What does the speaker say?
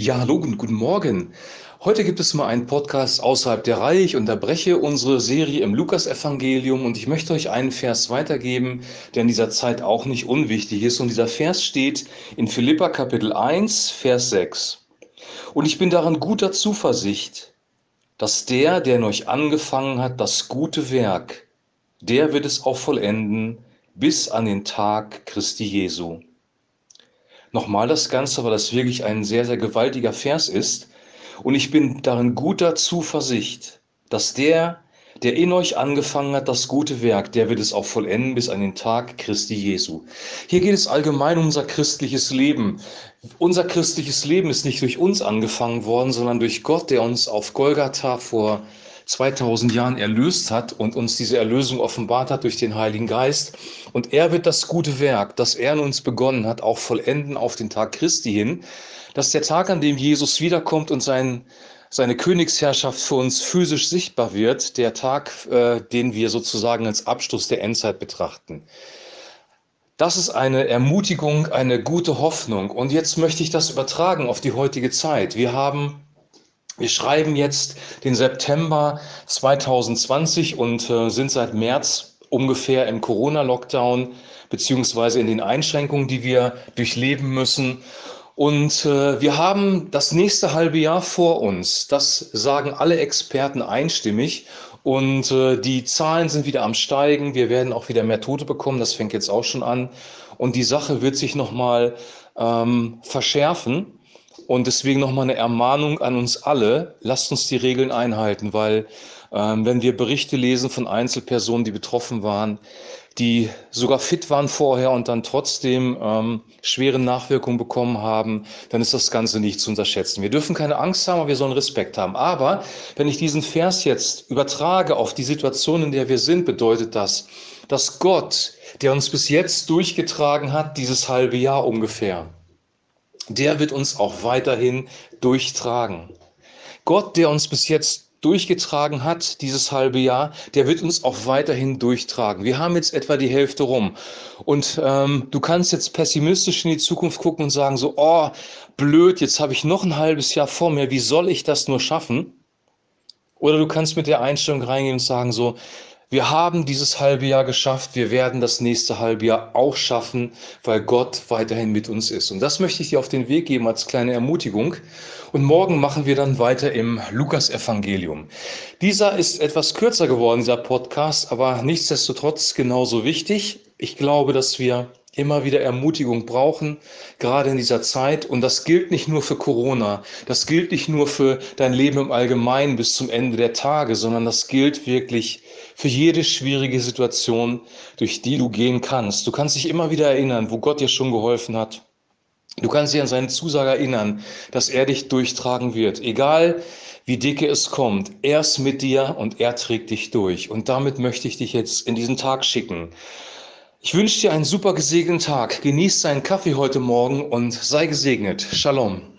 Ja, hallo und guten Morgen. Heute gibt es mal einen Podcast außerhalb der Reihe. Ich unterbreche unsere Serie im Lukasevangelium und ich möchte euch einen Vers weitergeben, der in dieser Zeit auch nicht unwichtig ist. Und dieser Vers steht in Philippa Kapitel 1, Vers 6. Und ich bin daran guter Zuversicht, dass der, der in euch angefangen hat, das gute Werk, der wird es auch vollenden bis an den Tag Christi Jesu nochmal das Ganze, weil das wirklich ein sehr, sehr gewaltiger Vers ist. Und ich bin darin guter Zuversicht, dass der, der in euch angefangen hat, das gute Werk, der wird es auch vollenden bis an den Tag Christi Jesu. Hier geht es allgemein um unser christliches Leben. Unser christliches Leben ist nicht durch uns angefangen worden, sondern durch Gott, der uns auf Golgatha vor 2000 Jahren erlöst hat und uns diese Erlösung offenbart hat durch den Heiligen Geist. Und er wird das gute Werk, das er in uns begonnen hat, auch vollenden auf den Tag Christi hin. Das ist der Tag, an dem Jesus wiederkommt und sein, seine Königsherrschaft für uns physisch sichtbar wird, der Tag, äh, den wir sozusagen als Abschluss der Endzeit betrachten. Das ist eine Ermutigung, eine gute Hoffnung. Und jetzt möchte ich das übertragen auf die heutige Zeit. Wir haben wir schreiben jetzt den September 2020 und äh, sind seit März ungefähr im Corona-Lockdown beziehungsweise in den Einschränkungen, die wir durchleben müssen. Und äh, wir haben das nächste halbe Jahr vor uns. Das sagen alle Experten einstimmig. Und äh, die Zahlen sind wieder am Steigen. Wir werden auch wieder mehr Tote bekommen. Das fängt jetzt auch schon an. Und die Sache wird sich nochmal ähm, verschärfen. Und deswegen nochmal eine Ermahnung an uns alle, lasst uns die Regeln einhalten, weil ähm, wenn wir Berichte lesen von Einzelpersonen, die betroffen waren, die sogar fit waren vorher und dann trotzdem ähm, schwere Nachwirkungen bekommen haben, dann ist das Ganze nicht zu unterschätzen. Wir dürfen keine Angst haben, aber wir sollen Respekt haben. Aber wenn ich diesen Vers jetzt übertrage auf die Situation, in der wir sind, bedeutet das, dass Gott, der uns bis jetzt durchgetragen hat, dieses halbe Jahr ungefähr, der wird uns auch weiterhin durchtragen. Gott, der uns bis jetzt durchgetragen hat, dieses halbe Jahr, der wird uns auch weiterhin durchtragen. Wir haben jetzt etwa die Hälfte rum. Und ähm, du kannst jetzt pessimistisch in die Zukunft gucken und sagen so, oh, blöd, jetzt habe ich noch ein halbes Jahr vor mir, wie soll ich das nur schaffen? Oder du kannst mit der Einstellung reingehen und sagen so, wir haben dieses halbe Jahr geschafft, wir werden das nächste halbe Jahr auch schaffen, weil Gott weiterhin mit uns ist. Und das möchte ich dir auf den Weg geben als kleine Ermutigung. Und morgen machen wir dann weiter im Lukas-Evangelium. Dieser ist etwas kürzer geworden, dieser Podcast, aber nichtsdestotrotz genauso wichtig. Ich glaube, dass wir immer wieder Ermutigung brauchen, gerade in dieser Zeit. Und das gilt nicht nur für Corona, das gilt nicht nur für dein Leben im Allgemeinen bis zum Ende der Tage, sondern das gilt wirklich für jede schwierige Situation, durch die du gehen kannst. Du kannst dich immer wieder erinnern, wo Gott dir schon geholfen hat. Du kannst dich an seine Zusage erinnern, dass er dich durchtragen wird. Egal wie dicke es kommt, er ist mit dir und er trägt dich durch. Und damit möchte ich dich jetzt in diesen Tag schicken. Ich wünsche dir einen super gesegneten Tag. Genieß deinen Kaffee heute Morgen und sei gesegnet. Shalom.